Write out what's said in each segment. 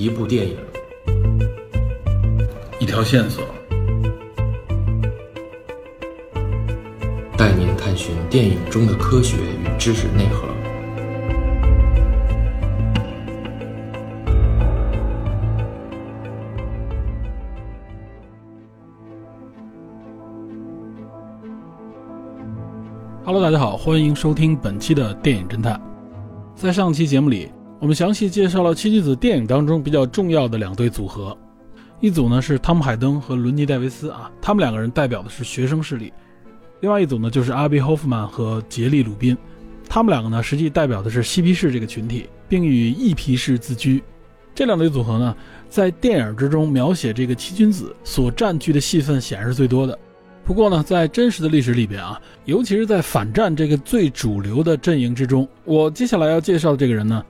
一部电影，一条线索，带您探寻电影中的科学与知识内核。Hello，大家好，欢迎收听本期的电影侦探。在上期节目里，我们详细介绍了七君子电影当中比较重要的两对组合，一组呢是汤姆·海登和伦尼·戴维斯啊，他们两个人代表的是学生势力；另外一组呢就是阿比·霍夫曼和杰利·鲁宾，他们两个呢实际代表的是嬉皮士这个群体，并以艺皮士自居。这两对组合呢，在电影之中描写这个七君子所占据的戏份显然是最多的。不过呢，在真实的历史里边啊，尤其是在反战这个最主流的阵营之中，我接下来要介绍的这个人呢，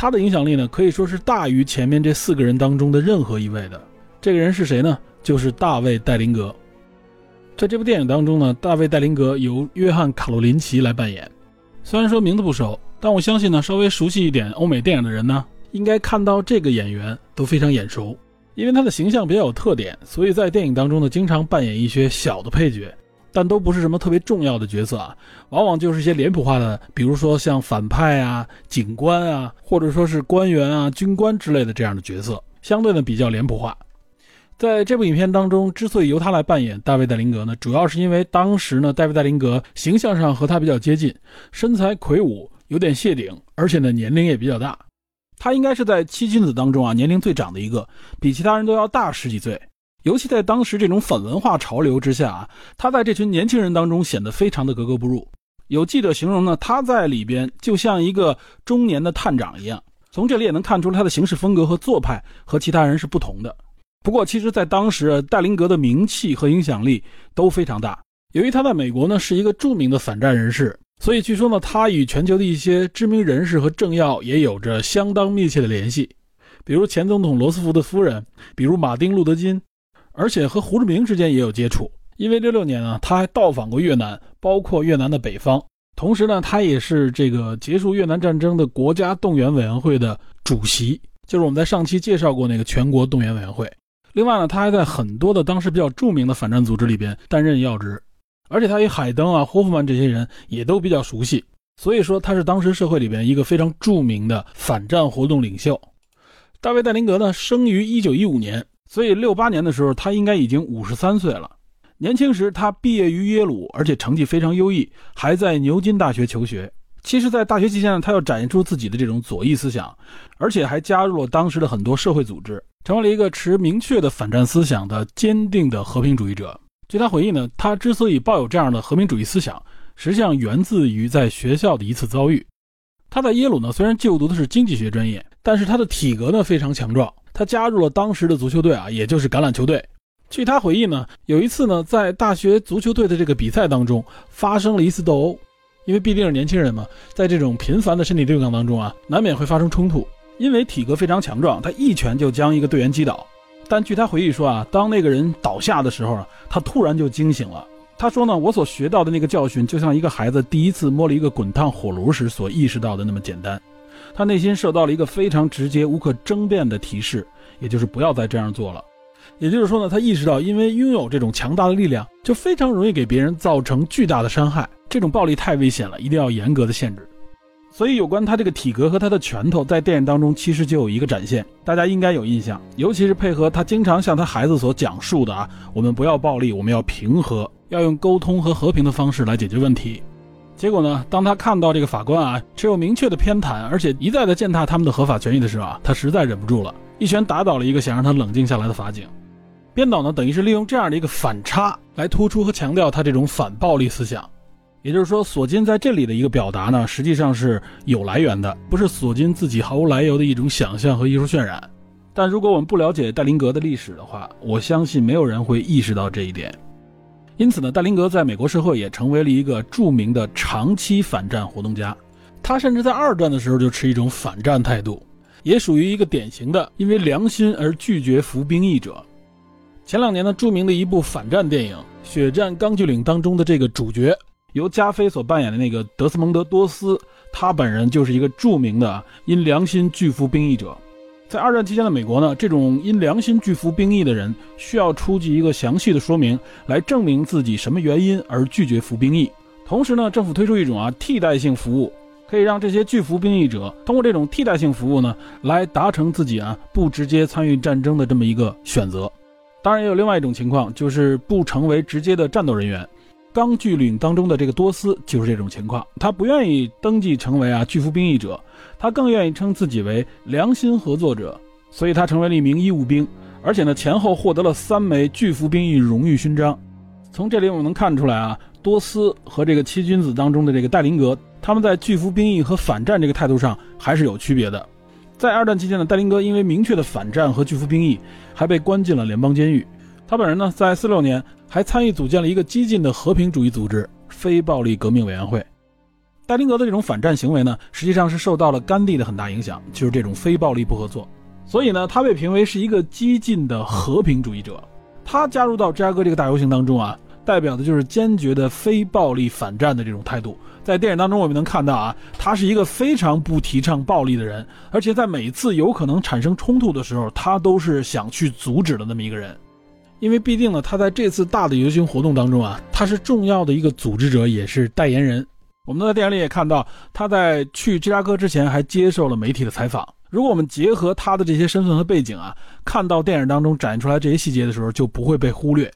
他的影响力呢可以说是大于前面这四个人当中的任何一位的。这个人是谁呢？就是大卫·戴林格。在这部电影当中呢，大卫·戴林格由约翰·卡洛林奇来扮演。虽然说名字不熟，但我相信呢，稍微熟悉一点欧美电影的人呢，应该看到这个演员都非常眼熟。因为他的形象比较有特点，所以在电影当中呢，经常扮演一些小的配角，但都不是什么特别重要的角色啊，往往就是一些脸谱化的，比如说像反派啊、警官啊，或者说是官员啊、军官之类的这样的角色，相对呢比较脸谱化。在这部影片当中，之所以由他来扮演大卫·戴林格呢，主要是因为当时呢，大卫·戴林格形象上和他比较接近，身材魁梧，有点谢顶，而且呢年龄也比较大。他应该是在七君子当中啊年龄最长的一个，比其他人都要大十几岁。尤其在当时这种反文化潮流之下啊，他在这群年轻人当中显得非常的格格不入。有记者形容呢，他在里边就像一个中年的探长一样。从这里也能看出他的行事风格和做派和其他人是不同的。不过，其实，在当时戴林格的名气和影响力都非常大。由于他在美国呢是一个著名的反战人士。所以据说呢，他与全球的一些知名人士和政要也有着相当密切的联系，比如前总统罗斯福的夫人，比如马丁·路德·金，而且和胡志明之间也有接触。因为六六年呢，他还到访过越南，包括越南的北方。同时呢，他也是这个结束越南战争的国家动员委员会的主席，就是我们在上期介绍过那个全国动员委员会。另外呢，他还在很多的当时比较著名的反战组织里边担任要职。而且他与海登啊、霍夫曼这些人也都比较熟悉，所以说他是当时社会里边一个非常著名的反战活动领袖。大卫·戴林格呢，生于1915年，所以68年的时候他应该已经53岁了。年轻时他毕业于耶鲁，而且成绩非常优异，还在牛津大学求学。其实，在大学期间呢，他要展现出自己的这种左翼思想，而且还加入了当时的很多社会组织，成为了一个持明确的反战思想的坚定的和平主义者。据他回忆呢，他之所以抱有这样的和平主义思想，实际上源自于在学校的一次遭遇。他在耶鲁呢，虽然就读的是经济学专业，但是他的体格呢非常强壮。他加入了当时的足球队啊，也就是橄榄球队。据他回忆呢，有一次呢，在大学足球队的这个比赛当中，发生了一次斗殴。因为毕竟是年轻人嘛，在这种频繁的身体对抗当中啊，难免会发生冲突。因为体格非常强壮，他一拳就将一个队员击倒。但据他回忆说啊，当那个人倒下的时候啊，他突然就惊醒了。他说呢，我所学到的那个教训，就像一个孩子第一次摸了一个滚烫火炉时所意识到的那么简单。他内心受到了一个非常直接、无可争辩的提示，也就是不要再这样做了。也就是说呢，他意识到，因为拥有这种强大的力量，就非常容易给别人造成巨大的伤害。这种暴力太危险了，一定要严格的限制。所以，有关他这个体格和他的拳头，在电影当中其实就有一个展现，大家应该有印象。尤其是配合他经常向他孩子所讲述的啊，我们不要暴力，我们要平和，要用沟通和和平的方式来解决问题。结果呢，当他看到这个法官啊持有明确的偏袒，而且一再的践踏他们的合法权益的时候啊，他实在忍不住了，一拳打倒了一个想让他冷静下来的法警。编导呢，等于是利用这样的一个反差来突出和强调他这种反暴力思想。也就是说，索金在这里的一个表达呢，实际上是有来源的，不是索金自己毫无来由的一种想象和艺术渲染。但如果我们不了解戴林格的历史的话，我相信没有人会意识到这一点。因此呢，戴林格在美国社会也成为了一个著名的长期反战活动家。他甚至在二战的时候就持一种反战态度，也属于一个典型的因为良心而拒绝服兵役者。前两年呢，著名的一部反战电影《血战钢锯岭》当中的这个主角。由加菲所扮演的那个德斯蒙德·多斯，他本人就是一个著名的因良心拒服兵役者。在二战期间的美国呢，这种因良心拒服兵役的人，需要出具一个详细的说明，来证明自己什么原因而拒绝服兵役。同时呢，政府推出一种啊替代性服务，可以让这些拒服兵役者通过这种替代性服务呢，来达成自己啊不直接参与战争的这么一个选择。当然，也有另外一种情况，就是不成为直接的战斗人员。钢锯岭当中的这个多斯就是这种情况，他不愿意登记成为啊拒服兵役者。他更愿意称自己为良心合作者，所以他成为了一名义务兵，而且呢前后获得了三枚拒服兵役荣誉勋章。从这里我们能看出来啊，多斯和这个七君子当中的这个戴林格，他们在拒服兵役和反战这个态度上还是有区别的。在二战期间呢，戴林格因为明确的反战和拒服兵役，还被关进了联邦监狱。他本人呢，在四六年还参与组建了一个激进的和平主义组织——非暴力革命委员会。戴林格的这种反战行为呢，实际上是受到了甘地的很大影响，就是这种非暴力不合作。所以呢，他被评为是一个激进的和平主义者。他加入到芝加哥这个大游行当中啊，代表的就是坚决的非暴力反战的这种态度。在电影当中，我们能看到啊，他是一个非常不提倡暴力的人，而且在每次有可能产生冲突的时候，他都是想去阻止的那么一个人。因为必定呢，他在这次大的游行活动当中啊，他是重要的一个组织者，也是代言人。我们在电影里也看到，他在去芝加哥之前还接受了媒体的采访。如果我们结合他的这些身份和背景啊，看到电影当中展现出来这些细节的时候，就不会被忽略。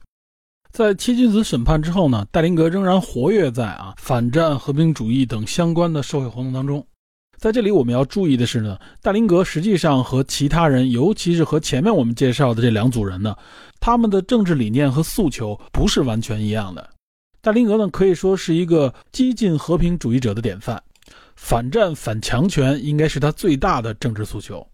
在七君子审判之后呢，戴林格仍然活跃在啊反战、和平主义等相关的社会活动当中。在这里我们要注意的是呢，大林格实际上和其他人，尤其是和前面我们介绍的这两组人呢，他们的政治理念和诉求不是完全一样的。大林格呢，可以说是一个激进和平主义者的典范，反战反强权应该是他最大的政治诉求。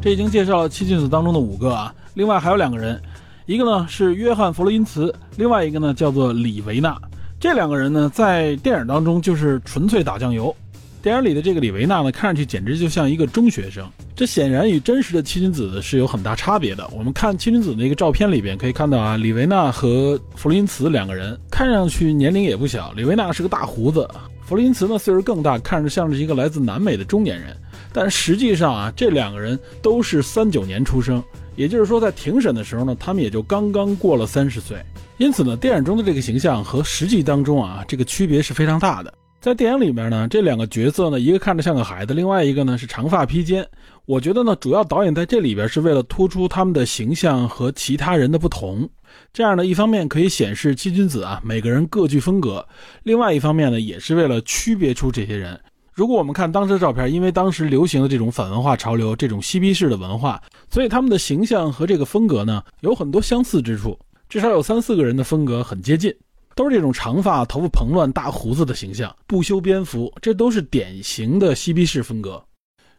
这已经介绍了七君子当中的五个啊，另外还有两个人，一个呢是约翰·弗洛因茨，另外一个呢叫做李维纳。这两个人呢，在电影当中就是纯粹打酱油。电影里的这个李维纳呢，看上去简直就像一个中学生，这显然与真实的七君子是有很大差别的。我们看七君子那个照片里边可以看到啊，李维纳和弗洛因茨两个人看上去年龄也不小，李维纳是个大胡子，弗洛因茨呢岁数更大，看着像是一个来自南美的中年人。但实际上啊，这两个人都是三九年出生，也就是说在庭审的时候呢，他们也就刚刚过了三十岁。因此呢，电影中的这个形象和实际当中啊，这个区别是非常大的。在电影里面呢，这两个角色呢，一个看着像个孩子，另外一个呢是长发披肩。我觉得呢，主要导演在这里边是为了突出他们的形象和其他人的不同。这样呢，一方面可以显示七君子啊每个人各具风格，另外一方面呢，也是为了区别出这些人。如果我们看当时的照片，因为当时流行的这种反文化潮流，这种嬉皮士的文化，所以他们的形象和这个风格呢有很多相似之处，至少有三四个人的风格很接近。都是这种长发、头发蓬乱、大胡子的形象，不修边幅，这都是典型的嬉皮士风格。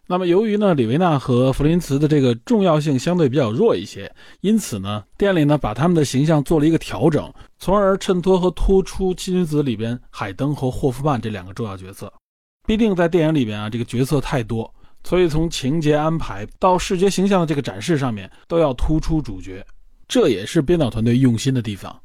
那么，由于呢，李维纳和弗林茨的这个重要性相对比较弱一些，因此呢，店里呢把他们的形象做了一个调整，从而衬托和突出七君子里边海登和霍夫曼这两个重要角色。必定在电影里边啊，这个角色太多，所以从情节安排到视觉形象的这个展示上面，都要突出主角，这也是编导团队用心的地方。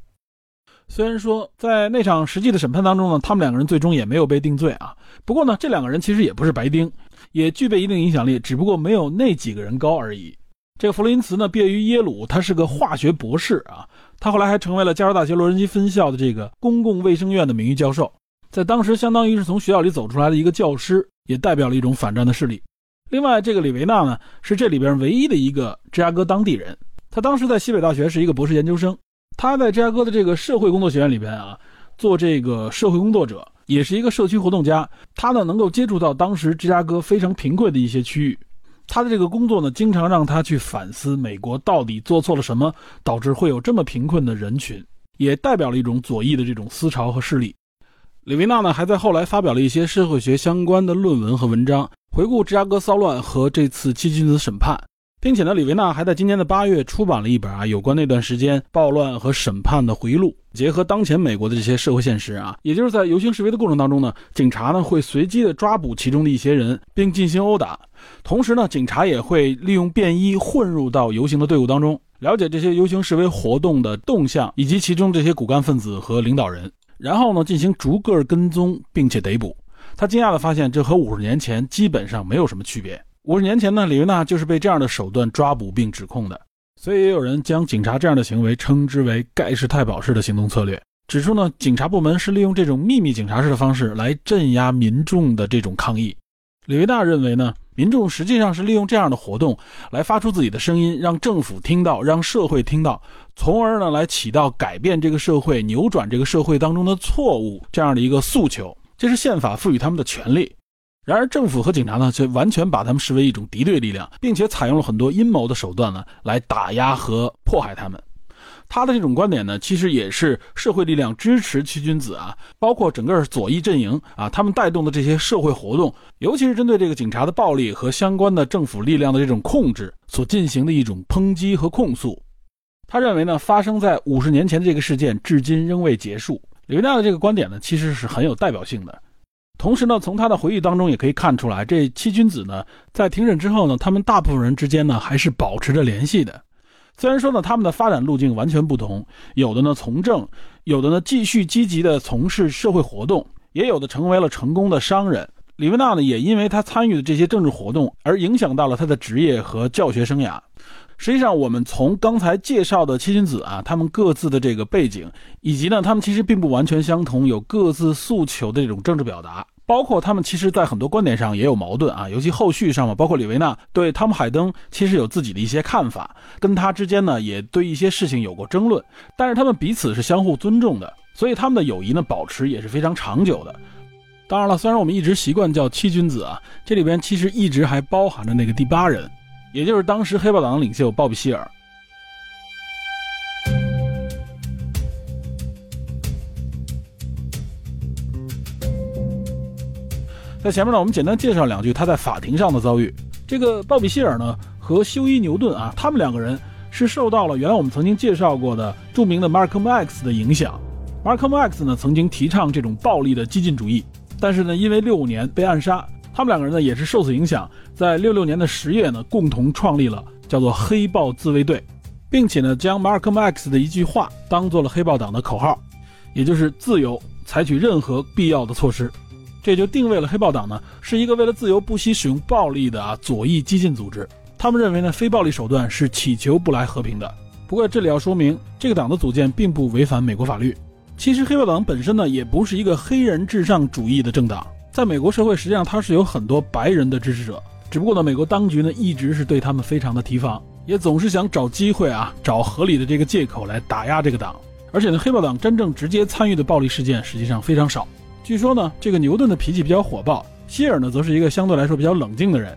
虽然说在那场实际的审判当中呢，他们两个人最终也没有被定罪啊。不过呢，这两个人其实也不是白丁，也具备一定影响力，只不过没有那几个人高而已。这个弗洛因茨呢，毕业于耶鲁，他是个化学博士啊。他后来还成为了加州大学洛杉矶分校的这个公共卫生院的名誉教授，在当时相当于是从学校里走出来的一个教师，也代表了一种反战的势力。另外，这个李维纳呢，是这里边唯一的一个芝加哥当地人，他当时在西北大学是一个博士研究生。他在芝加哥的这个社会工作学院里边啊，做这个社会工作者，也是一个社区活动家。他呢能够接触到当时芝加哥非常贫困的一些区域。他的这个工作呢，经常让他去反思美国到底做错了什么，导致会有这么贫困的人群，也代表了一种左翼的这种思潮和势力。李维纳呢还在后来发表了一些社会学相关的论文和文章，回顾芝加哥骚乱和这次七君子审判。并且呢，李维纳还在今年的八月出版了一本啊，有关那段时间暴乱和审判的回忆录。结合当前美国的这些社会现实啊，也就是在游行示威的过程当中呢，警察呢会随机的抓捕其中的一些人，并进行殴打。同时呢，警察也会利用便衣混入到游行的队伍当中，了解这些游行示威活动的动向以及其中这些骨干分子和领导人。然后呢进行逐个跟踪，并且逮捕。他惊讶地发现，这和五十年前基本上没有什么区别。五十年前呢，李维纳就是被这样的手段抓捕并指控的。所以也有人将警察这样的行为称之为盖世太保式的行动策略。指出呢，警察部门是利用这种秘密警察式的方式来镇压民众的这种抗议。李维纳认为呢，民众实际上是利用这样的活动来发出自己的声音，让政府听到，让社会听到，从而呢来起到改变这个社会、扭转这个社会当中的错误这样的一个诉求。这是宪法赋予他们的权利。然而，政府和警察呢，却完全把他们视为一种敌对力量，并且采用了很多阴谋的手段呢，来打压和迫害他们。他的这种观点呢，其实也是社会力量支持七君子啊，包括整个左翼阵营啊，他们带动的这些社会活动，尤其是针对这个警察的暴力和相关的政府力量的这种控制所进行的一种抨击和控诉。他认为呢，发生在五十年前的这个事件至今仍未结束。李维纳的这个观点呢，其实是很有代表性的。同时呢，从他的回忆当中也可以看出来，这七君子呢，在庭审之后呢，他们大部分人之间呢，还是保持着联系的。虽然说呢，他们的发展路径完全不同，有的呢从政，有的呢继续积极的从事社会活动，也有的成为了成功的商人。李维纳呢，也因为他参与的这些政治活动而影响到了他的职业和教学生涯。实际上，我们从刚才介绍的七君子啊，他们各自的这个背景，以及呢，他们其实并不完全相同，有各自诉求的这种政治表达。包括他们其实，在很多观点上也有矛盾啊，尤其后续上嘛，包括李维纳对汤姆海登其实有自己的一些看法，跟他之间呢也对一些事情有过争论，但是他们彼此是相互尊重的，所以他们的友谊呢保持也是非常长久的。当然了，虽然我们一直习惯叫七君子啊，这里边其实一直还包含着那个第八人，也就是当时黑豹党领袖鲍比希尔。在前面呢，我们简单介绍两句他在法庭上的遭遇。这个鲍比希尔呢和休伊牛顿啊，他们两个人是受到了原来我们曾经介绍过的著名的 Malcolm X 的影响。Malcolm X 呢曾经提倡这种暴力的激进主义，但是呢因为六五年被暗杀，他们两个人呢也是受此影响，在六六年的十月呢共同创立了叫做黑豹自卫队，并且呢将 Malcolm X 的一句话当做了黑豹党的口号，也就是自由，采取任何必要的措施。这就定位了黑豹党呢，是一个为了自由不惜使用暴力的啊左翼激进组织。他们认为呢，非暴力手段是祈求不来和平的。不过这里要说明，这个党的组建并不违反美国法律。其实黑豹党本身呢，也不是一个黑人至上主义的政党。在美国社会，实际上他是有很多白人的支持者，只不过呢，美国当局呢一直是对他们非常的提防，也总是想找机会啊，找合理的这个借口来打压这个党。而且呢，黑豹党真正直接参与的暴力事件实际上非常少。据说呢，这个牛顿的脾气比较火爆，希尔呢则是一个相对来说比较冷静的人。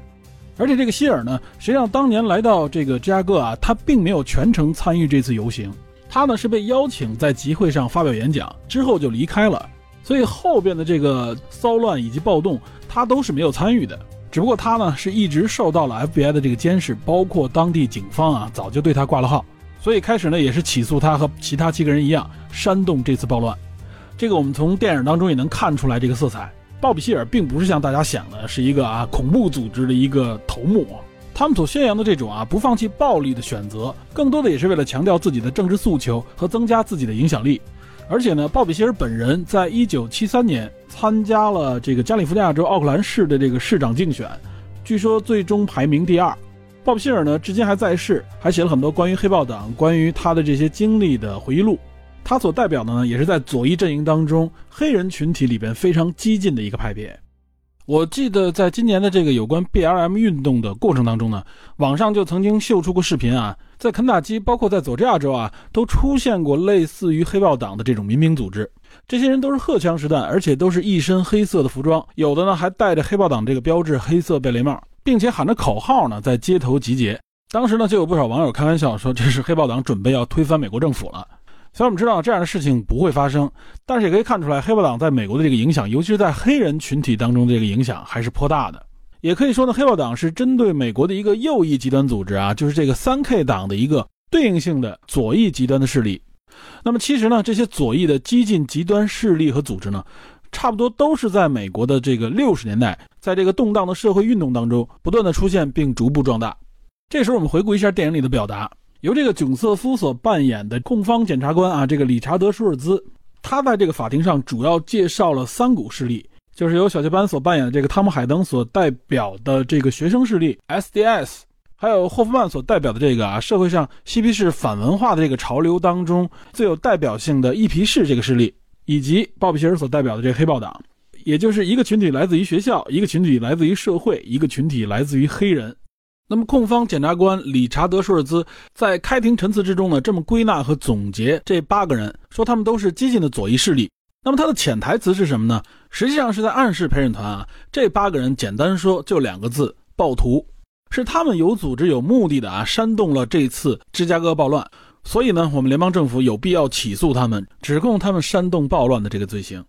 而且这个希尔呢，实际上当年来到这个芝加哥啊，他并没有全程参与这次游行，他呢是被邀请在集会上发表演讲，之后就离开了。所以后边的这个骚乱以及暴动，他都是没有参与的。只不过他呢是一直受到了 FBI 的这个监视，包括当地警方啊早就对他挂了号，所以开始呢也是起诉他和其他七个人一样煽动这次暴乱。这个我们从电影当中也能看出来，这个色彩。鲍比希尔并不是像大家想的，是一个啊恐怖组织的一个头目。他们所宣扬的这种啊不放弃暴力的选择，更多的也是为了强调自己的政治诉求和增加自己的影响力。而且呢，鲍比希尔本人在一九七三年参加了这个加利福尼亚州奥克兰市的这个市长竞选，据说最终排名第二。鲍比希尔呢，至今还在世，还写了很多关于黑豹党、关于他的这些经历的回忆录。他所代表的呢，也是在左翼阵营当中黑人群体里边非常激进的一个派别。我记得在今年的这个有关 BLM 运动的过程当中呢，网上就曾经秀出过视频啊，在肯塔基，包括在佐治亚州啊，都出现过类似于黑豹党的这种民兵组织。这些人都是荷枪实弹，而且都是一身黑色的服装，有的呢还戴着黑豹党这个标志黑色贝雷帽，并且喊着口号呢，在街头集结。当时呢，就有不少网友开玩笑说，这是黑豹党准备要推翻美国政府了。虽然我们知道这样的事情不会发生，但是也可以看出来，黑豹党在美国的这个影响，尤其是在黑人群体当中的这个影响还是颇大的。也可以说呢，黑豹党是针对美国的一个右翼极端组织啊，就是这个三 K 党的一个对应性的左翼极端的势力。那么其实呢，这些左翼的激进极端势力和组织呢，差不多都是在美国的这个六十年代，在这个动荡的社会运动当中不断的出现并逐步壮大。这时候我们回顾一下电影里的表达。由这个囧瑟夫所扮演的控方检察官啊，这个理查德·舒尔兹，他在这个法庭上主要介绍了三股势力，就是由小雀斑所扮演的这个汤姆海登所代表的这个学生势力 SDS，还有霍夫曼所代表的这个啊社会上嬉皮士反文化的这个潮流当中最有代表性的一皮士这个势力，以及鲍比希尔所代表的这个黑豹党，也就是一个群体来自于学校，一个群体来自于社会，一个群体来自于黑人。那么，控方检察官理查德·舒尔兹在开庭陈词之中呢，这么归纳和总结这八个人，说他们都是激进的左翼势力。那么他的潜台词是什么呢？实际上是在暗示陪审团啊，这八个人简单说就两个字：暴徒，是他们有组织、有目的的啊，煽动了这次芝加哥暴乱。所以呢，我们联邦政府有必要起诉他们，指控他们煽动暴乱的这个罪行。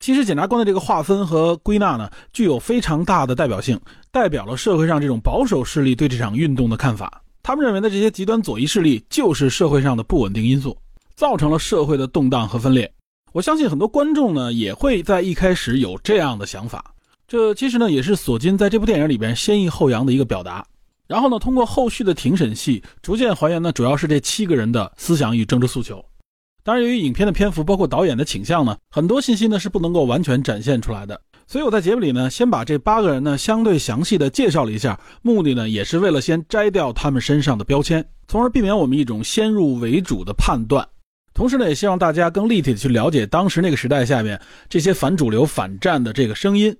其实，检察官的这个划分和归纳呢，具有非常大的代表性，代表了社会上这种保守势力对这场运动的看法。他们认为的这些极端左翼势力就是社会上的不稳定因素，造成了社会的动荡和分裂。我相信很多观众呢，也会在一开始有这样的想法。这其实呢，也是索金在这部电影里边先抑后扬的一个表达。然后呢，通过后续的庭审戏，逐渐还原呢，主要是这七个人的思想与政治诉求。当然，由于影片的篇幅，包括导演的倾向呢，很多信息呢是不能够完全展现出来的。所以我在节目里呢，先把这八个人呢相对详细的介绍了一下，目的呢也是为了先摘掉他们身上的标签，从而避免我们一种先入为主的判断。同时呢，也希望大家更立体的去了解当时那个时代下面这些反主流、反战的这个声音。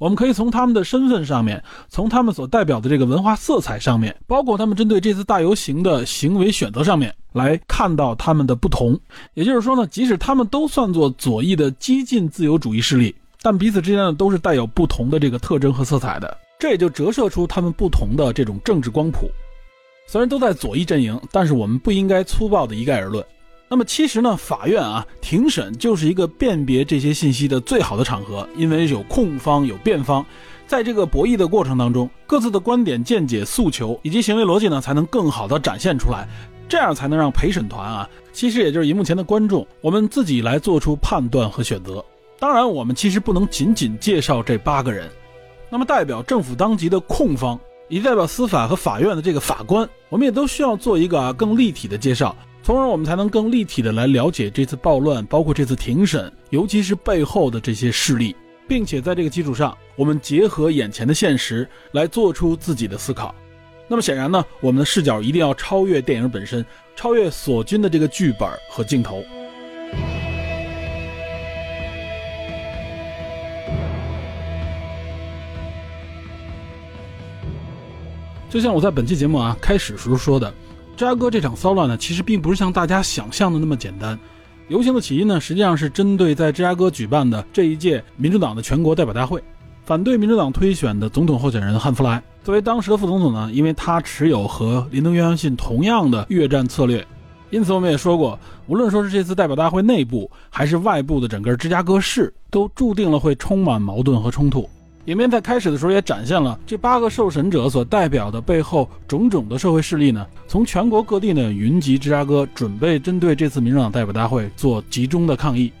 我们可以从他们的身份上面，从他们所代表的这个文化色彩上面，包括他们针对这次大游行的行为选择上面，来看到他们的不同。也就是说呢，即使他们都算作左翼的激进自由主义势力，但彼此之间呢，都是带有不同的这个特征和色彩的。这也就折射出他们不同的这种政治光谱。虽然都在左翼阵营，但是我们不应该粗暴的一概而论。那么其实呢，法院啊，庭审就是一个辨别这些信息的最好的场合，因为有控方有辩方，在这个博弈的过程当中，各自的观点、见解、诉求以及行为逻辑呢，才能更好的展现出来，这样才能让陪审团啊，其实也就是荧幕前的观众，我们自己来做出判断和选择。当然，我们其实不能仅仅介绍这八个人，那么代表政府当局的控方，以及代表司法和法院的这个法官，我们也都需要做一个啊更立体的介绍。从而我们才能更立体的来了解这次暴乱，包括这次庭审，尤其是背后的这些势力，并且在这个基础上，我们结合眼前的现实来做出自己的思考。那么显然呢，我们的视角一定要超越电影本身，超越索军的这个剧本和镜头。就像我在本期节目啊开始时候说的。芝加哥这场骚乱呢，其实并不是像大家想象的那么简单。游行的起因呢，实际上是针对在芝加哥举办的这一届民主党的全国代表大会，反对民主党推选的总统候选人汉弗莱。作为当时的副总统呢，因为他持有和林登·约翰逊同样的越战策略，因此我们也说过，无论说是这次代表大会内部还是外部的整个芝加哥市，都注定了会充满矛盾和冲突。影片在开始的时候也展现了这八个受审者所代表的背后种种的社会势力呢，从全国各地呢云集芝加哥，准备针对这次民主党代表大会做集中的抗议。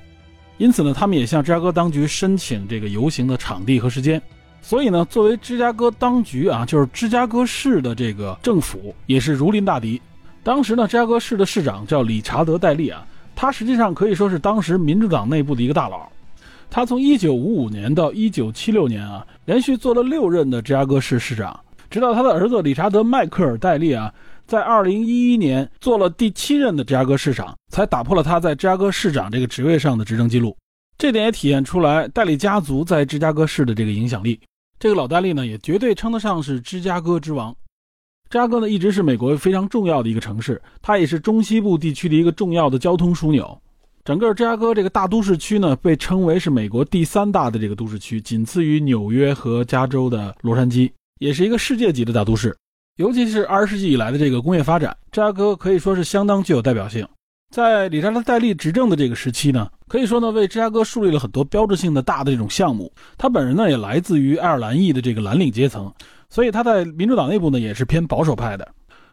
因此呢，他们也向芝加哥当局申请这个游行的场地和时间。所以呢，作为芝加哥当局啊，就是芝加哥市的这个政府也是如临大敌。当时呢，芝加哥市的市长叫理查德·戴利啊，他实际上可以说是当时民主党内部的一个大佬。他从一九五五年到一九七六年啊，连续做了六任的芝加哥市市长，直到他的儿子理查德·迈克尔·戴利啊，在二零一一年做了第七任的芝加哥市长，才打破了他在芝加哥市长这个职位上的执政记录。这点也体现出来戴利家族在芝加哥市的这个影响力。这个老戴利呢，也绝对称得上是芝加哥之王。芝加哥呢，一直是美国非常重要的一个城市，它也是中西部地区的一个重要的交通枢纽。整个芝加哥这个大都市区呢，被称为是美国第三大的这个都市区，仅次于纽约和加州的洛杉矶，也是一个世界级的大都市。尤其是二十世纪以来的这个工业发展，芝加哥可以说是相当具有代表性。在理查德·戴利执政的这个时期呢，可以说呢为芝加哥树立了很多标志性的大的这种项目。他本人呢也来自于爱尔兰裔的这个蓝领阶层，所以他在民主党内部呢也是偏保守派的。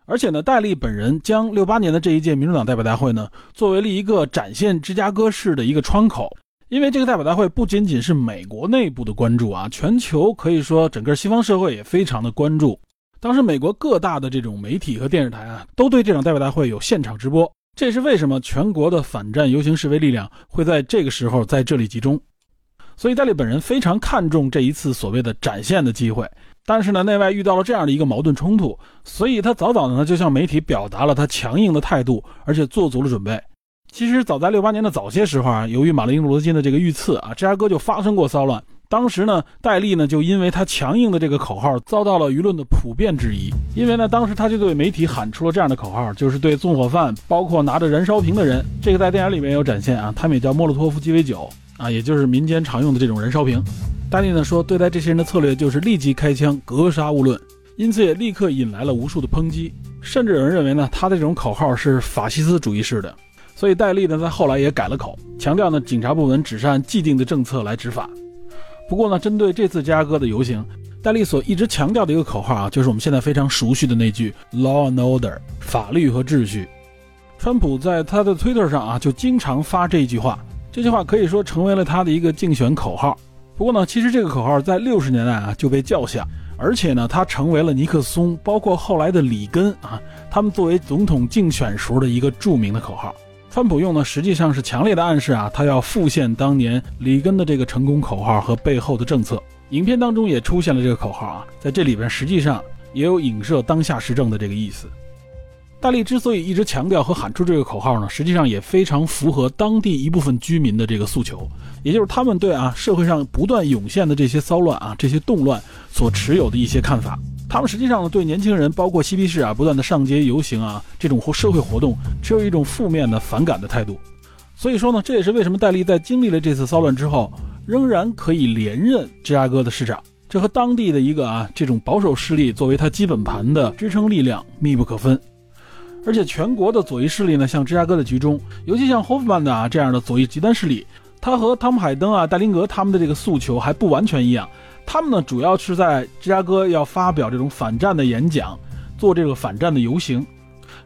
而且呢，戴利本人将六八年的这一届民主党代表大会呢，作为了一个展现芝加哥市的一个窗口。因为这个代表大会不仅仅是美国内部的关注啊，全球可以说整个西方社会也非常的关注。当时美国各大的这种媒体和电视台啊，都对这场代表大会有现场直播。这也是为什么全国的反战游行示威力量会在这个时候在这里集中。所以戴笠本人非常看重这一次所谓的展现的机会，但是呢，内外遇到了这样的一个矛盾冲突，所以他早早的呢就向媒体表达了他强硬的态度，而且做足了准备。其实早在六八年的早些时候啊，由于马林·路德金的这个遇刺啊，芝加哥就发生过骚乱。当时呢，戴笠呢就因为他强硬的这个口号遭到了舆论的普遍质疑。因为呢，当时他就对媒体喊出了这样的口号，就是对纵火犯，包括拿着燃烧瓶的人，这个在电影里面有展现啊，他们也叫莫洛托夫鸡尾酒啊，也就是民间常用的这种燃烧瓶。戴笠呢说，对待这些人的策略就是立即开枪，格杀勿论，因此也立刻引来了无数的抨击，甚至有人认为呢，他的这种口号是法西斯主义式的。所以戴笠呢，在后来也改了口，强调呢，警察部门只是按既定的政策来执法。不过呢，针对这次芝加哥的游行，戴笠所一直强调的一个口号啊，就是我们现在非常熟悉的那句 “Law and Order”，法律和秩序。川普在他的推特上啊，就经常发这句话，这句话可以说成为了他的一个竞选口号。不过呢，其实这个口号在六十年代啊就被叫响，而且呢，它成为了尼克松，包括后来的里根啊，他们作为总统竞选时候的一个著名的口号。川普用呢，实际上是强烈的暗示啊，他要复现当年里根的这个成功口号和背后的政策。影片当中也出现了这个口号啊，在这里边实际上也有影射当下时政的这个意思。大力之所以一直强调和喊出这个口号呢，实际上也非常符合当地一部分居民的这个诉求，也就是他们对啊社会上不断涌现的这些骚乱啊这些动乱所持有的一些看法。他们实际上呢，对年轻人，包括嬉皮士啊，不断的上街游行啊，这种社会活动，持有一种负面的反感的态度。所以说呢，这也是为什么戴笠在经历了这次骚乱之后，仍然可以连任芝加哥的市长。这和当地的一个啊这种保守势力作为他基本盘的支撑力量密不可分。而且全国的左翼势力呢，像芝加哥的集中，尤其像霍夫曼的啊这样的左翼极端势力，他和汤姆海登啊、戴林格他们的这个诉求还不完全一样。他们呢，主要是在芝加哥要发表这种反战的演讲，做这个反战的游行。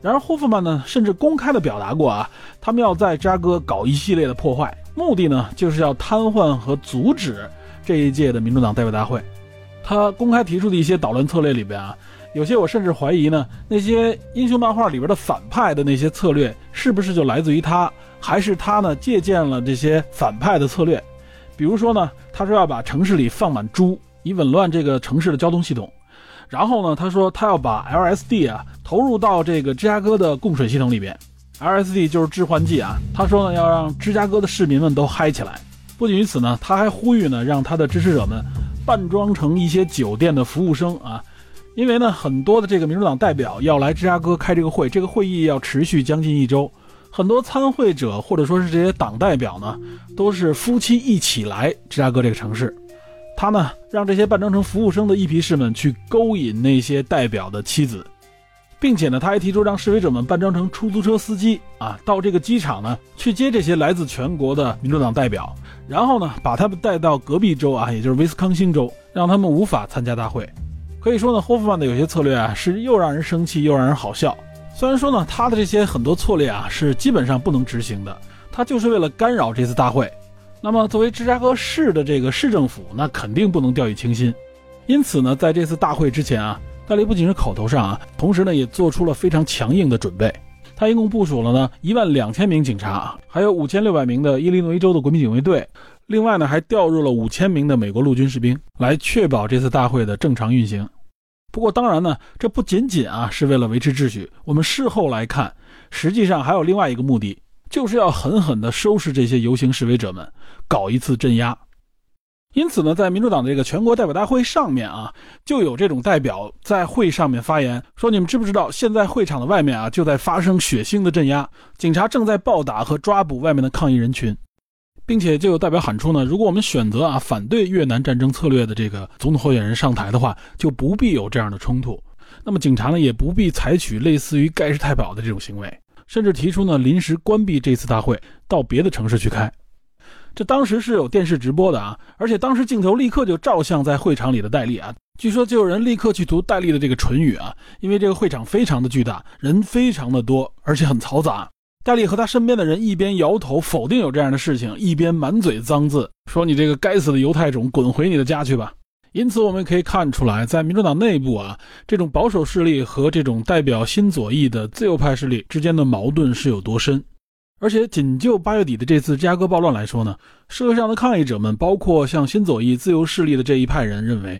然而，霍夫曼呢，甚至公开的表达过啊，他们要在芝加哥搞一系列的破坏，目的呢，就是要瘫痪和阻止这一届的民主党代表大会。他公开提出的一些捣乱策略里边啊，有些我甚至怀疑呢，那些英雄漫画里边的反派的那些策略，是不是就来自于他，还是他呢借鉴了这些反派的策略？比如说呢，他说要把城市里放满猪，以紊乱这个城市的交通系统。然后呢，他说他要把 LSD 啊投入到这个芝加哥的供水系统里边。LSD 就是致幻剂啊。他说呢，要让芝加哥的市民们都嗨起来。不仅于此呢，他还呼吁呢，让他的支持者们扮装成一些酒店的服务生啊，因为呢，很多的这个民主党代表要来芝加哥开这个会，这个会议要持续将近一周。很多参会者或者说是这些党代表呢，都是夫妻一起来芝加哥这个城市。他呢，让这些扮装成服务生的一批士们去勾引那些代表的妻子，并且呢，他还提出让示威者们扮装成出租车司机啊，到这个机场呢去接这些来自全国的民主党代表，然后呢，把他们带到隔壁州啊，也就是威斯康星州，让他们无法参加大会。可以说呢，霍夫曼的有些策略啊，是又让人生气又让人好笑。虽然说呢，他的这些很多策略啊是基本上不能执行的，他就是为了干扰这次大会。那么作为芝加哥市的这个市政府，那肯定不能掉以轻心。因此呢，在这次大会之前啊，戴笠不仅是口头上啊，同时呢也做出了非常强硬的准备。他一共部署了呢一万两千名警察，还有五千六百名的伊利诺伊州的国民警卫队，另外呢还调入了五千名的美国陆军士兵，来确保这次大会的正常运行。不过，当然呢，这不仅仅啊是为了维持秩序。我们事后来看，实际上还有另外一个目的，就是要狠狠地收拾这些游行示威者们，搞一次镇压。因此呢，在民主党的这个全国代表大会上面啊，就有这种代表在会上面发言说：“你们知不知道，现在会场的外面啊，就在发生血腥的镇压，警察正在暴打和抓捕外面的抗议人群。”并且就有代表喊出呢，如果我们选择啊反对越南战争策略的这个总统候选人上台的话，就不必有这样的冲突。那么警察呢也不必采取类似于盖世太保的这种行为，甚至提出呢临时关闭这次大会，到别的城市去开。这当时是有电视直播的啊，而且当时镜头立刻就照向在会场里的戴笠啊，据说就有人立刻去读戴笠的这个唇语啊，因为这个会场非常的巨大，人非常的多，而且很嘈杂。戴笠和他身边的人一边摇头否定有这样的事情，一边满嘴脏字，说：“你这个该死的犹太种，滚回你的家去吧！”因此，我们可以看出来，在民主党内部啊，这种保守势力和这种代表新左翼的自由派势力之间的矛盾是有多深。而且，仅就八月底的这次芝加哥暴乱来说呢，社会上的抗议者们，包括像新左翼自由势力的这一派人认为，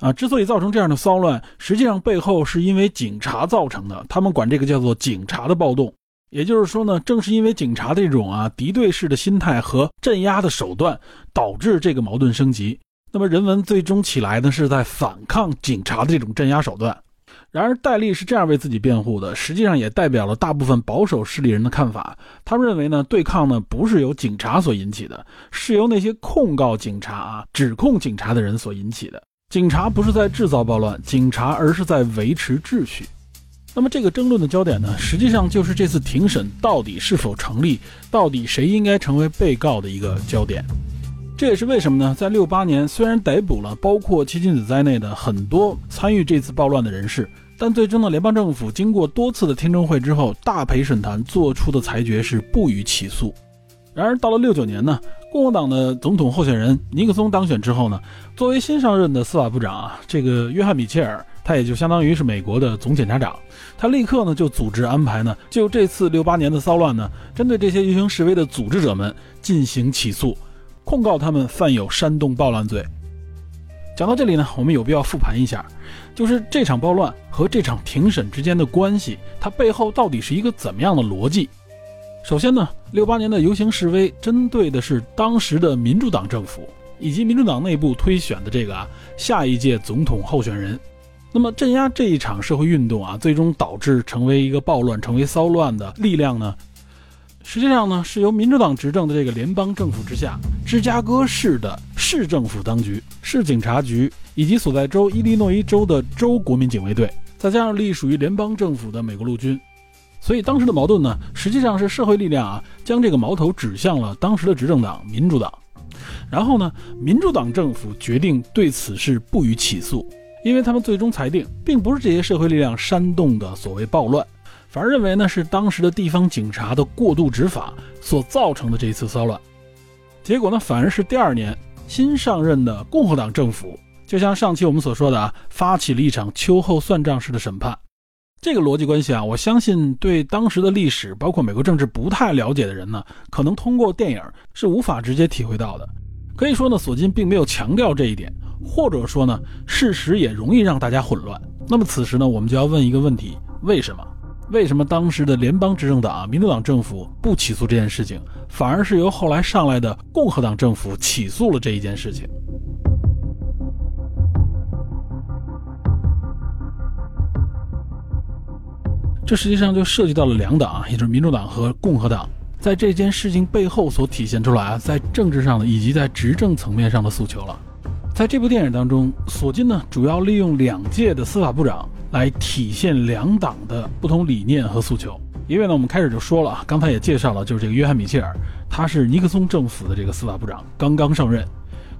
啊，之所以造成这样的骚乱，实际上背后是因为警察造成的。他们管这个叫做“警察的暴动”。也就是说呢，正是因为警察这种啊敌对式的心态和镇压的手段，导致这个矛盾升级。那么人们最终起来呢，是在反抗警察的这种镇压手段。然而戴笠是这样为自己辩护的，实际上也代表了大部分保守势力人的看法。他们认为呢，对抗呢不是由警察所引起的，是由那些控告警察啊、指控警察的人所引起的。警察不是在制造暴乱，警察而是在维持秩序。那么这个争论的焦点呢，实际上就是这次庭审到底是否成立，到底谁应该成为被告的一个焦点。这也是为什么呢？在六八年，虽然逮捕了包括七金子在内的很多参与这次暴乱的人士，但最终呢，联邦政府经过多次的听证会之后，大陪审团做出的裁决是不予起诉。然而到了六九年呢，共和党的总统候选人尼克松当选之后呢，作为新上任的司法部长啊，这个约翰米切尔，他也就相当于是美国的总检察长，他立刻呢就组织安排呢，就这次六八年的骚乱呢，针对这些游行示威的组织者们进行起诉。控告他们犯有煽动暴乱罪。讲到这里呢，我们有必要复盘一下，就是这场暴乱和这场庭审之间的关系，它背后到底是一个怎么样的逻辑？首先呢，六八年的游行示威针对的是当时的民主党政府以及民主党内部推选的这个啊下一届总统候选人。那么镇压这一场社会运动啊，最终导致成为一个暴乱、成为骚乱的力量呢？实际上呢，是由民主党执政的这个联邦政府之下，芝加哥市的市政府当局、市警察局以及所在州伊利诺伊州的州国民警卫队，再加上隶属于联邦政府的美国陆军，所以当时的矛盾呢，实际上是社会力量啊将这个矛头指向了当时的执政党民主党，然后呢，民主党政府决定对此事不予起诉，因为他们最终裁定，并不是这些社会力量煽动的所谓暴乱。反而认为呢是当时的地方警察的过度执法所造成的这一次骚乱，结果呢反而是第二年新上任的共和党政府，就像上期我们所说的啊，发起了一场秋后算账式的审判。这个逻辑关系啊，我相信对当时的历史包括美国政治不太了解的人呢，可能通过电影是无法直接体会到的。可以说呢，索金并没有强调这一点，或者说呢，事实也容易让大家混乱。那么此时呢，我们就要问一个问题：为什么？为什么当时的联邦执政党民主党政府不起诉这件事情，反而是由后来上来的共和党政府起诉了这一件事情？这实际上就涉及到了两党啊，也就是民主党和共和党，在这件事情背后所体现出来啊，在政治上的以及在执政层面上的诉求了。在这部电影当中，索金呢主要利用两届的司法部长。来体现两党的不同理念和诉求。因为呢，我们开始就说了，刚才也介绍了，就是这个约翰·米切尔，他是尼克松政府的这个司法部长，刚刚上任，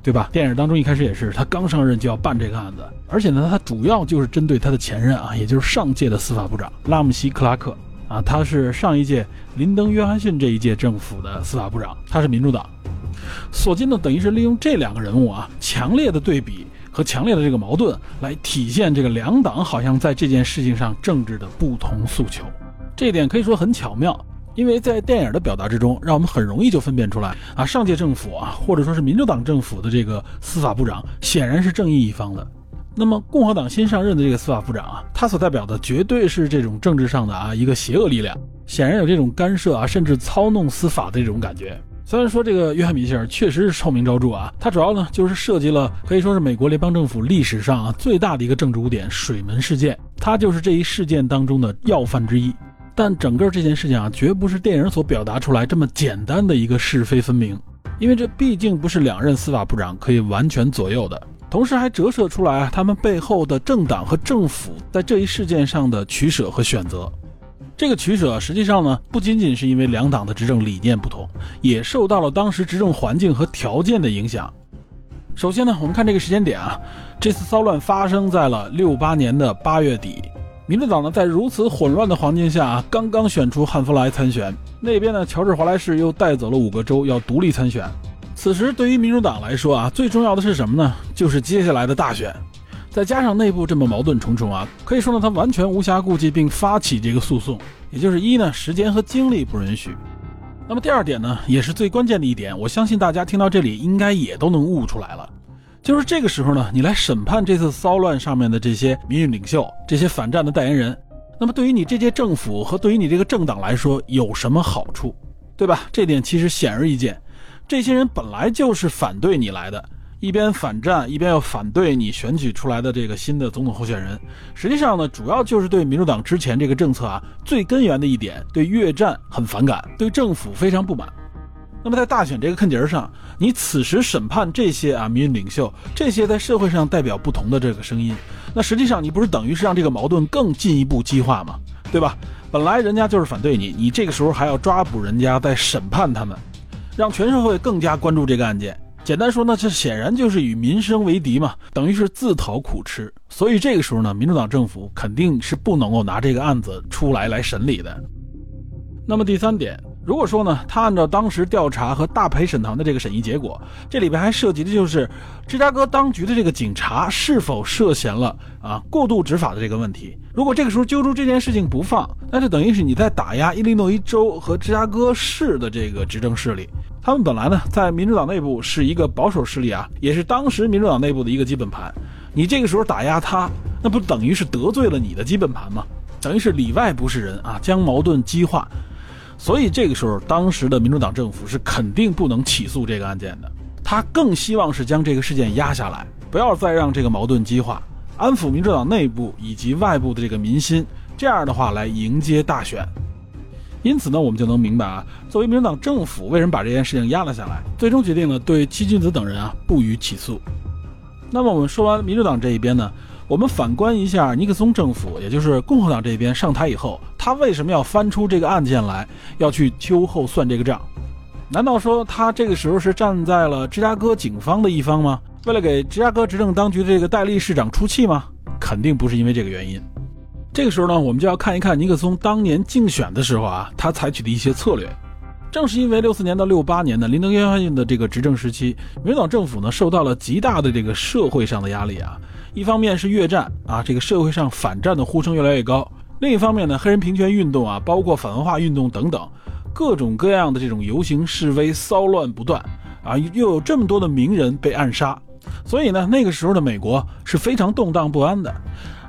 对吧？电影当中一开始也是他刚上任就要办这个案子，而且呢，他主要就是针对他的前任啊，也就是上届的司法部长拉姆西·克拉克啊，他是上一届林登·约翰逊这一届政府的司法部长，他是民主党。索金呢，等于是利用这两个人物啊，强烈的对比。和强烈的这个矛盾来体现这个两党好像在这件事情上政治的不同诉求，这一点可以说很巧妙，因为在电影的表达之中，让我们很容易就分辨出来啊，上届政府啊，或者说是民主党政府的这个司法部长显然是正义一方的，那么共和党新上任的这个司法部长啊，他所代表的绝对是这种政治上的啊一个邪恶力量，显然有这种干涉啊，甚至操弄司法的这种感觉。虽然说这个约翰米歇尔确实是臭名昭著啊，他主要呢就是涉及了可以说是美国联邦政府历史上啊最大的一个政治污点——水门事件，他就是这一事件当中的要犯之一。但整个这件事情啊，绝不是电影所表达出来这么简单的一个是非分明，因为这毕竟不是两任司法部长可以完全左右的，同时还折射出来他们背后的政党和政府在这一事件上的取舍和选择。这个取舍实际上呢，不仅仅是因为两党的执政理念不同，也受到了当时执政环境和条件的影响。首先呢，我们看这个时间点啊，这次骚乱发生在了六八年的八月底，民主党呢在如此混乱的环境下，刚刚选出汉弗莱参选，那边呢，乔治华莱士又带走了五个州要独立参选。此时对于民主党来说啊，最重要的是什么呢？就是接下来的大选。再加上内部这么矛盾重重啊，可以说呢，他完全无暇顾及并发起这个诉讼。也就是一呢，时间和精力不允许。那么第二点呢，也是最关键的一点，我相信大家听到这里应该也都能悟出来了，就是这个时候呢，你来审判这次骚乱上面的这些民运领袖、这些反战的代言人，那么对于你这届政府和对于你这个政党来说有什么好处，对吧？这点其实显而易见，这些人本来就是反对你来的。一边反战，一边又反对你选举出来的这个新的总统候选人，实际上呢，主要就是对民主党之前这个政策啊，最根源的一点，对越战很反感，对政府非常不满。那么在大选这个坑节上，你此时审判这些啊民运领袖，这些在社会上代表不同的这个声音，那实际上你不是等于是让这个矛盾更进一步激化吗？对吧？本来人家就是反对你，你这个时候还要抓捕人家，再审判他们，让全社会更加关注这个案件。简单说呢，这显然就是与民生为敌嘛，等于是自讨苦吃。所以这个时候呢，民主党政府肯定是不能够拿这个案子出来来审理的。那么第三点，如果说呢，他按照当时调查和大陪审团的这个审议结果，这里边还涉及的就是芝加哥当局的这个警察是否涉嫌了啊过度执法的这个问题。如果这个时候揪住这件事情不放，那就等于是你在打压伊利诺伊州和芝加哥市的这个执政势力。他们本来呢，在民主党内部是一个保守势力啊，也是当时民主党内部的一个基本盘。你这个时候打压他，那不等于是得罪了你的基本盘吗？等于是里外不是人啊，将矛盾激化。所以这个时候，当时的民主党政府是肯定不能起诉这个案件的。他更希望是将这个事件压下来，不要再让这个矛盾激化，安抚民主党内部以及外部的这个民心。这样的话来迎接大选。因此呢，我们就能明白啊，作为民主党政府为什么把这件事情压了下来，最终决定了对七君子等人啊不予起诉。那么我们说完民主党这一边呢，我们反观一下尼克松政府，也就是共和党这边上台以后，他为什么要翻出这个案件来，要去秋后算这个账？难道说他这个时候是站在了芝加哥警方的一方吗？为了给芝加哥执政当局这个戴利市长出气吗？肯定不是因为这个原因。这个时候呢，我们就要看一看尼克松当年竞选的时候啊，他采取的一些策略。正是因为六四年到六八年的林登·约翰逊的这个执政时期，民主党政府呢受到了极大的这个社会上的压力啊。一方面是越战啊，这个社会上反战的呼声越来越高；另一方面呢，黑人平权运动啊，包括反文化运动等等，各种各样的这种游行示威骚乱不断啊，又有这么多的名人被暗杀，所以呢，那个时候的美国是非常动荡不安的。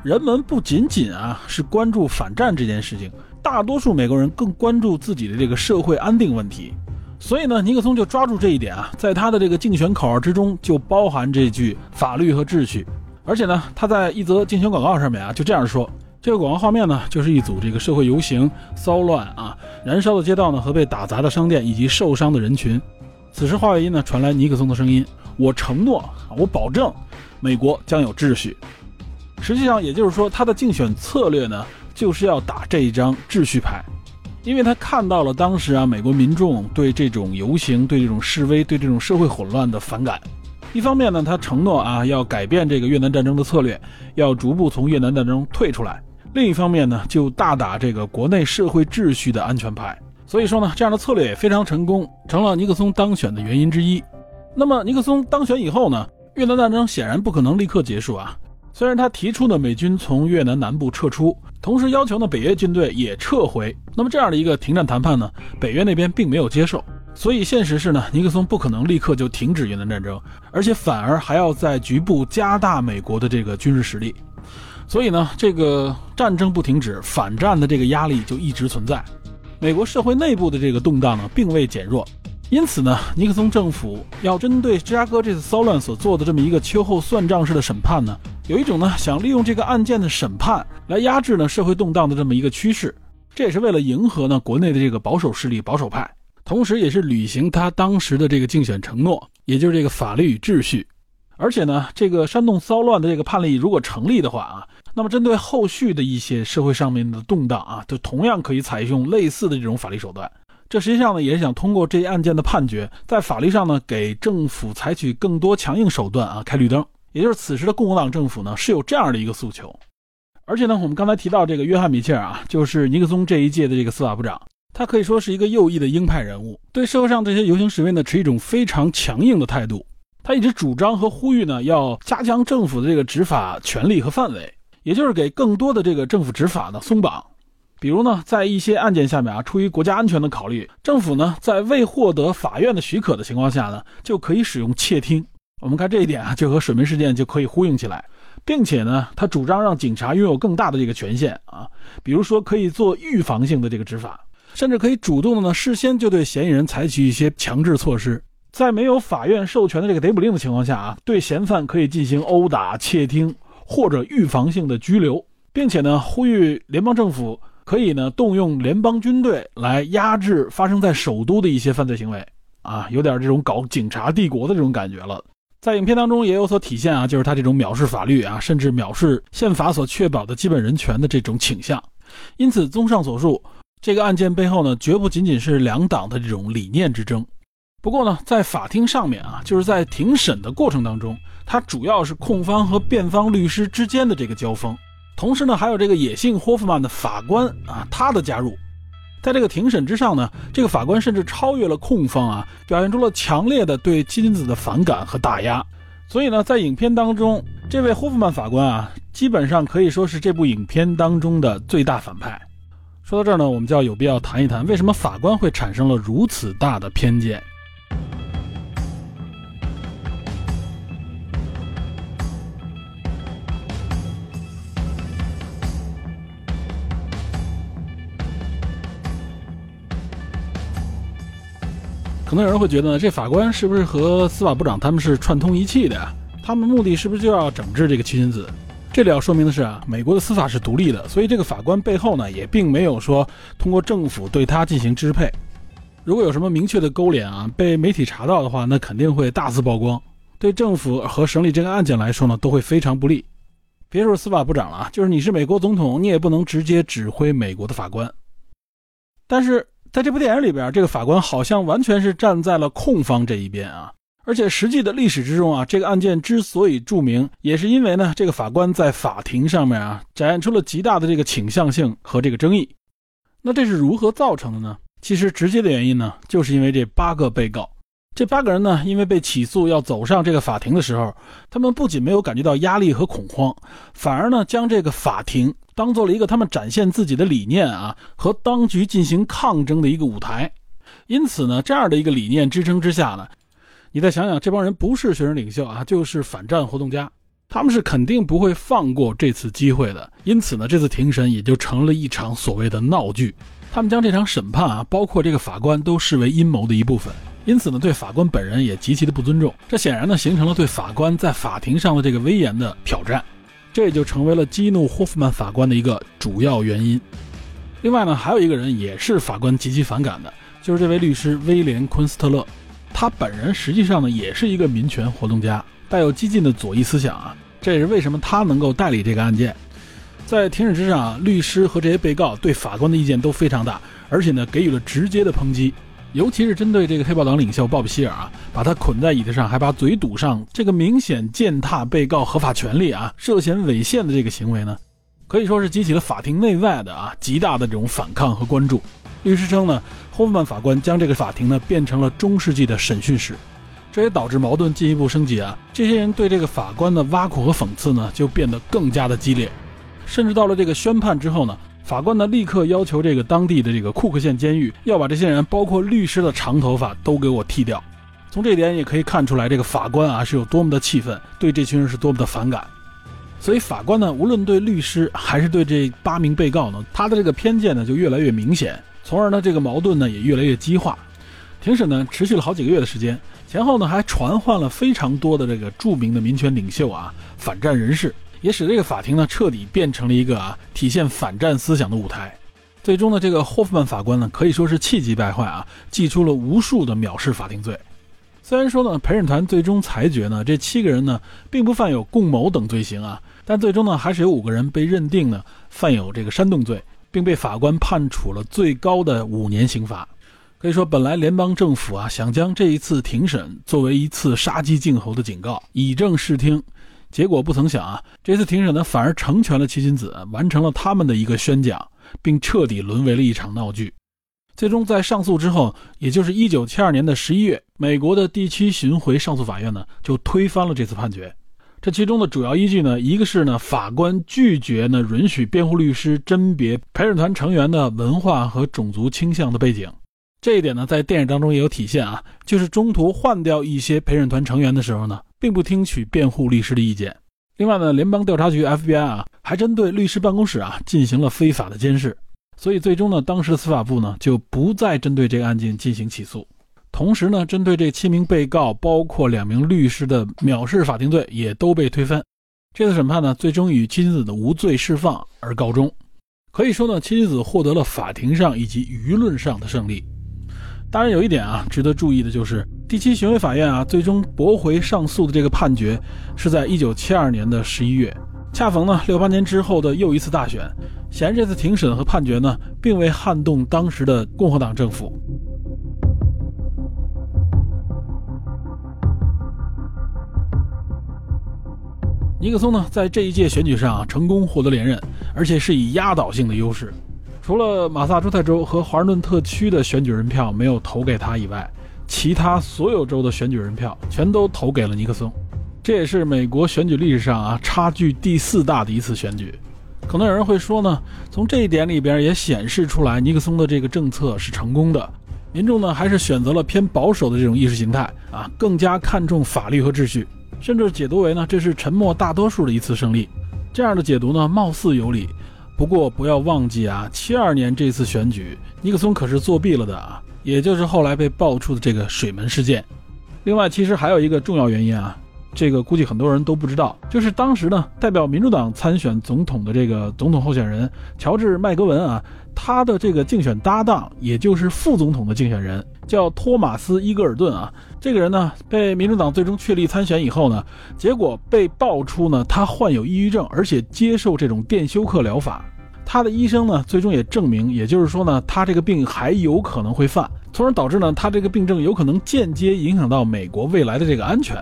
人们不仅仅啊是关注反战这件事情，大多数美国人更关注自己的这个社会安定问题。所以呢，尼克松就抓住这一点啊，在他的这个竞选口号之中就包含这句“法律和秩序”。而且呢，他在一则竞选广告上面啊就这样说：这个广告画面呢，就是一组这个社会游行、骚乱啊、燃烧的街道呢和被打砸的商店以及受伤的人群。此时话外音呢传来尼克松的声音：“我承诺，我保证，美国将有秩序。”实际上，也就是说，他的竞选策略呢，就是要打这一张秩序牌，因为他看到了当时啊，美国民众对这种游行、对这种示威、对这种社会混乱的反感。一方面呢，他承诺啊，要改变这个越南战争的策略，要逐步从越南战争退出来；另一方面呢，就大打这个国内社会秩序的安全牌。所以说呢，这样的策略也非常成功，成了尼克松当选的原因之一。那么，尼克松当选以后呢，越南战争显然不可能立刻结束啊。虽然他提出呢美军从越南南部撤出，同时要求呢北约军队也撤回，那么这样的一个停战谈判呢，北约那边并没有接受。所以现实是呢，尼克松不可能立刻就停止越南战争，而且反而还要在局部加大美国的这个军事实力。所以呢，这个战争不停止，反战的这个压力就一直存在。美国社会内部的这个动荡呢，并未减弱。因此呢，尼克松政府要针对芝加哥这次骚乱所做的这么一个秋后算账式的审判呢，有一种呢想利用这个案件的审判来压制呢社会动荡的这么一个趋势，这也是为了迎合呢国内的这个保守势力、保守派，同时也是履行他当时的这个竞选承诺，也就是这个法律与秩序。而且呢，这个煽动骚乱的这个判例如果成立的话啊，那么针对后续的一些社会上面的动荡啊，就同样可以采用类似的这种法律手段。这实际上呢，也是想通过这一案件的判决，在法律上呢，给政府采取更多强硬手段啊，开绿灯。也就是此时的共和党政府呢，是有这样的一个诉求。而且呢，我们刚才提到这个约翰米切尔啊，就是尼克松这一届的这个司法部长，他可以说是一个右翼的鹰派人物，对社会上这些游行示威呢持一种非常强硬的态度。他一直主张和呼吁呢，要加强政府的这个执法权力和范围，也就是给更多的这个政府执法呢松绑。比如呢，在一些案件下面啊，出于国家安全的考虑，政府呢在未获得法院的许可的情况下呢，就可以使用窃听。我们看这一点啊，就和水门事件就可以呼应起来，并且呢，他主张让警察拥有更大的这个权限啊，比如说可以做预防性的这个执法，甚至可以主动的呢，事先就对嫌疑人采取一些强制措施，在没有法院授权的这个逮捕令的情况下啊，对嫌犯可以进行殴打、窃听或者预防性的拘留，并且呢，呼吁联邦政府。可以呢，动用联邦军队来压制发生在首都的一些犯罪行为，啊，有点这种搞警察帝国的这种感觉了。在影片当中也有所体现啊，就是他这种藐视法律啊，甚至藐视宪法所确保的基本人权的这种倾向。因此，综上所述，这个案件背后呢，绝不仅仅是两党的这种理念之争。不过呢，在法庭上面啊，就是在庭审的过程当中，它主要是控方和辩方律师之间的这个交锋。同时呢，还有这个野性霍夫曼的法官啊，他的加入，在这个庭审之上呢，这个法官甚至超越了控方啊，表现出了强烈的对妻子的反感和打压。所以呢，在影片当中，这位霍夫曼法官啊，基本上可以说是这部影片当中的最大反派。说到这儿呢，我们就要有必要谈一谈，为什么法官会产生了如此大的偏见。可能有人会觉得呢，这法官是不是和司法部长他们是串通一气的呀？他们目的是不是就要整治这个七君子？这里要说明的是啊，美国的司法是独立的，所以这个法官背后呢，也并没有说通过政府对他进行支配。如果有什么明确的勾连啊，被媒体查到的话，那肯定会大肆曝光，对政府和审理这个案件来说呢，都会非常不利。别说司法部长了，就是你是美国总统，你也不能直接指挥美国的法官。但是。在这部电影里边，这个法官好像完全是站在了控方这一边啊！而且实际的历史之中啊，这个案件之所以著名，也是因为呢，这个法官在法庭上面啊，展现出了极大的这个倾向性和这个争议。那这是如何造成的呢？其实直接的原因呢，就是因为这八个被告。这八个人呢，因为被起诉要走上这个法庭的时候，他们不仅没有感觉到压力和恐慌，反而呢，将这个法庭当做了一个他们展现自己的理念啊和当局进行抗争的一个舞台。因此呢，这样的一个理念支撑之下呢，你再想想，这帮人不是学生领袖啊，就是反战活动家，他们是肯定不会放过这次机会的。因此呢，这次庭审也就成了一场所谓的闹剧。他们将这场审判啊，包括这个法官，都视为阴谋的一部分。因此呢，对法官本人也极其的不尊重，这显然呢形成了对法官在法庭上的这个威严的挑战，这就成为了激怒霍夫曼法官的一个主要原因。另外呢，还有一个人也是法官极其反感的，就是这位律师威廉昆斯特勒，他本人实际上呢也是一个民权活动家，带有激进的左翼思想啊，这也是为什么他能够代理这个案件。在庭审之上，律师和这些被告对法官的意见都非常大，而且呢给予了直接的抨击。尤其是针对这个黑豹党领袖鲍比希尔啊，把他捆在椅子上，还把嘴堵上，这个明显践踏被告合法权利啊，涉嫌违宪的这个行为呢，可以说是激起了法庭内外的啊极大的这种反抗和关注。律师称呢，霍夫曼法官将这个法庭呢变成了中世纪的审讯室，这也导致矛盾进一步升级啊。这些人对这个法官的挖苦和讽刺呢，就变得更加的激烈，甚至到了这个宣判之后呢。法官呢，立刻要求这个当地的这个库克县监狱要把这些人，包括律师的长头发都给我剃掉。从这点也可以看出来，这个法官啊是有多么的气愤，对这群人是多么的反感。所以法官呢，无论对律师还是对这八名被告呢，他的这个偏见呢就越来越明显，从而呢这个矛盾呢也越来越激化。庭审呢持续了好几个月的时间，前后呢还传唤了非常多的这个著名的民权领袖啊、反战人士。也使这个法庭呢彻底变成了一个啊体现反战思想的舞台。最终呢，这个霍夫曼法官呢可以说是气急败坏啊，祭出了无数的藐视法庭罪。虽然说呢，陪审团最终裁决呢，这七个人呢并不犯有共谋等罪行啊，但最终呢还是有五个人被认定呢犯有这个煽动罪，并被法官判处了最高的五年刑罚。可以说，本来联邦政府啊想将这一次庭审作为一次杀鸡儆猴的警告，以正视听。结果不曾想啊，这次庭审呢反而成全了齐金子，完成了他们的一个宣讲，并彻底沦为了一场闹剧。最终在上诉之后，也就是一九七二年的十一月，美国的第七巡回上诉法院呢就推翻了这次判决。这其中的主要依据呢，一个是呢法官拒绝呢允许辩护律师甄别陪审团成员的文化和种族倾向的背景。这一点呢，在电影当中也有体现啊，就是中途换掉一些陪审团成员的时候呢，并不听取辩护律师的意见。另外呢，联邦调查局 FBI 啊，还针对律师办公室啊进行了非法的监视。所以最终呢，当时司法部呢就不再针对这个案件进行起诉，同时呢，针对这七名被告，包括两名律师的藐视法庭罪也都被推翻。这次审判呢，最终以妻子的无罪释放而告终。可以说呢，妻子获得了法庭上以及舆论上的胜利。当然，有一点啊，值得注意的就是第七巡回法院啊，最终驳回上诉的这个判决是在一九七二年的十一月，恰逢呢六八年之后的又一次大选。显然，这次庭审和判决呢，并未撼动当时的共和党政府。尼克松呢，在这一届选举上啊，成功获得连任，而且是以压倒性的优势。除了马萨诸塞州和华盛顿特区的选举人票没有投给他以外，其他所有州的选举人票全都投给了尼克松。这也是美国选举历史上啊，差距第四大的一次选举。可能有人会说呢，从这一点里边也显示出来，尼克松的这个政策是成功的。民众呢还是选择了偏保守的这种意识形态啊，更加看重法律和秩序，甚至解读为呢这是沉默大多数的一次胜利。这样的解读呢貌似有理，不过不要忘记啊，七二年这次选举，尼克松可是作弊了的啊，也就是后来被爆出的这个水门事件。另外，其实还有一个重要原因啊。这个估计很多人都不知道，就是当时呢，代表民主党参选总统的这个总统候选人乔治麦格文啊，他的这个竞选搭档，也就是副总统的竞选人，叫托马斯伊格尔顿啊。这个人呢，被民主党最终确立参选以后呢，结果被爆出呢，他患有抑郁症，而且接受这种电休克疗法。他的医生呢，最终也证明，也就是说呢，他这个病还有可能会犯，从而导致呢，他这个病症有可能间接影响到美国未来的这个安全。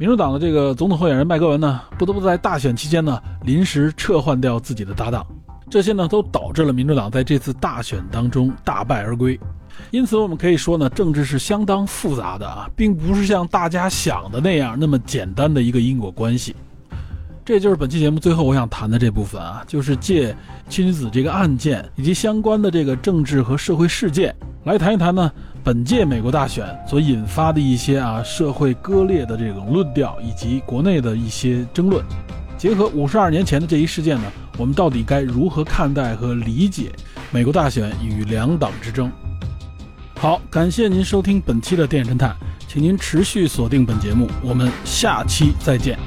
民主党的这个总统候选人麦格文呢，不得不在大选期间呢临时撤换掉自己的搭档，这些呢都导致了民主党在这次大选当中大败而归。因此，我们可以说呢，政治是相当复杂的啊，并不是像大家想的那样那么简单的一个因果关系。这就是本期节目最后我想谈的这部分啊，就是借妻女子这个案件以及相关的这个政治和社会事件来谈一谈呢。本届美国大选所引发的一些啊社会割裂的这种论调，以及国内的一些争论，结合五十二年前的这一事件呢，我们到底该如何看待和理解美国大选与两党之争？好，感谢您收听本期的电影侦探，请您持续锁定本节目，我们下期再见。